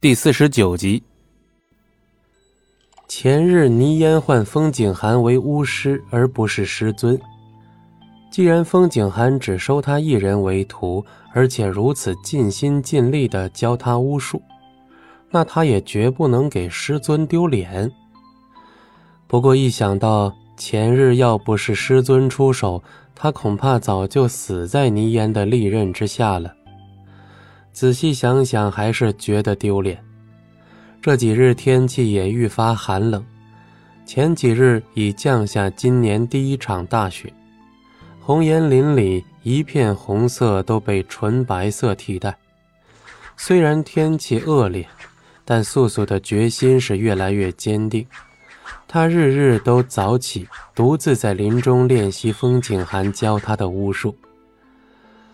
第四十九集。前日倪烟唤风景寒为巫师，而不是师尊。既然风景寒只收他一人为徒，而且如此尽心尽力的教他巫术，那他也绝不能给师尊丢脸。不过一想到前日要不是师尊出手，他恐怕早就死在倪烟的利刃之下了。仔细想想，还是觉得丢脸。这几日天气也愈发寒冷，前几日已降下今年第一场大雪，红岩林里一片红色都被纯白色替代。虽然天气恶劣，但素素的决心是越来越坚定。她日日都早起，独自在林中练习风景寒教她的巫术。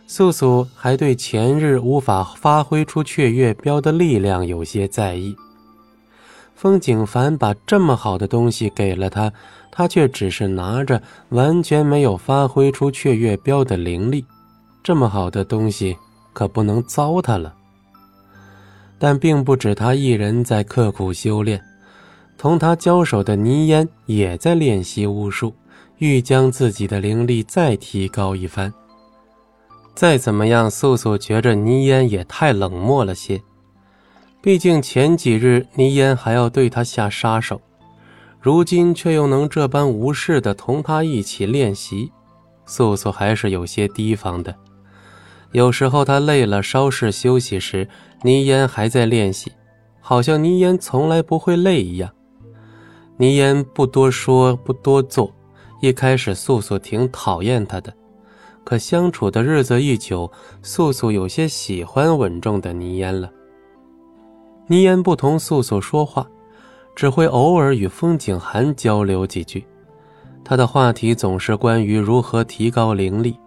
素素还对前日无法发挥出雀跃标的力量有些在意。风景凡把这么好的东西给了他，他却只是拿着，完全没有发挥出雀跃标的灵力。这么好的东西可不能糟蹋了。但并不止他一人在刻苦修炼，同他交手的倪烟也在练习巫术，欲将自己的灵力再提高一番。再怎么样，素素觉着倪烟也太冷漠了些。毕竟前几日倪烟还要对他下杀手，如今却又能这般无视的同他一起练习，素素还是有些提防的。有时候他累了稍事休息时，倪烟还在练习，好像倪烟从来不会累一样。倪烟不多说，不多做。一开始素素挺讨厌他的。可相处的日子一久，素素有些喜欢稳重的倪烟了。倪烟不同素素说话，只会偶尔与风景寒交流几句。他的话题总是关于如何提高灵力，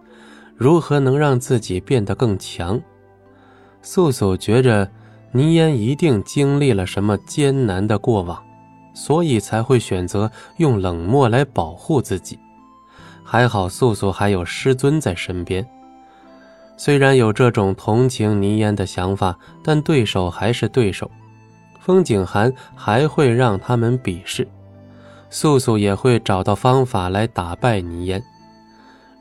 如何能让自己变得更强。素素觉着倪烟一定经历了什么艰难的过往，所以才会选择用冷漠来保护自己。还好素素还有师尊在身边，虽然有这种同情倪烟的想法，但对手还是对手。风景寒还会让他们比试，素素也会找到方法来打败倪烟。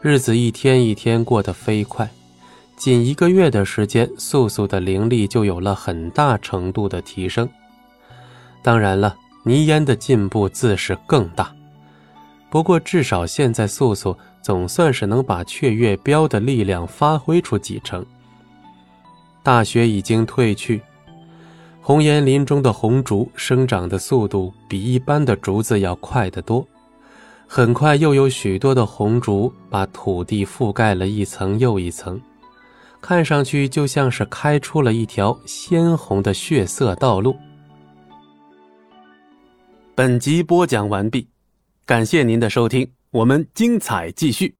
日子一天一天过得飞快，仅一个月的时间，素素的灵力就有了很大程度的提升。当然了，倪烟的进步自是更大。不过，至少现在素素总算是能把雀跃标的力量发挥出几成。大雪已经退去，红岩林中的红竹生长的速度比一般的竹子要快得多。很快，又有许多的红竹把土地覆盖了一层又一层，看上去就像是开出了一条鲜红的血色道路。本集播讲完毕。感谢您的收听，我们精彩继续。